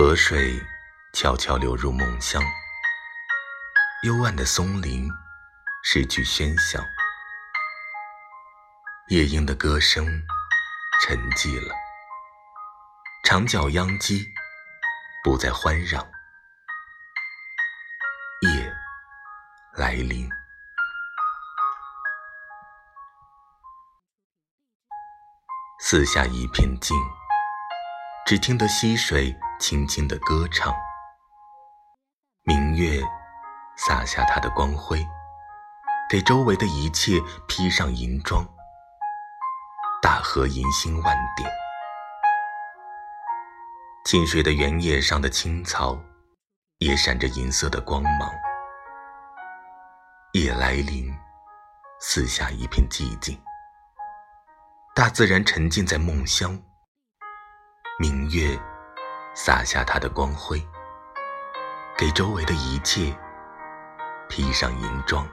河水悄悄流入梦乡，幽暗的松林失去喧嚣，夜莺的歌声沉寂了，长角秧鸡不再欢嚷，夜来临，四下一片静，只听得溪水。轻轻的歌唱，明月洒下它的光辉，给周围的一切披上银装。大河银星万点，近水的原野上的青草也闪着银色的光芒。夜来临，四下一片寂静，大自然沉浸在梦乡。明月。洒下它的光辉，给周围的一切披上银装。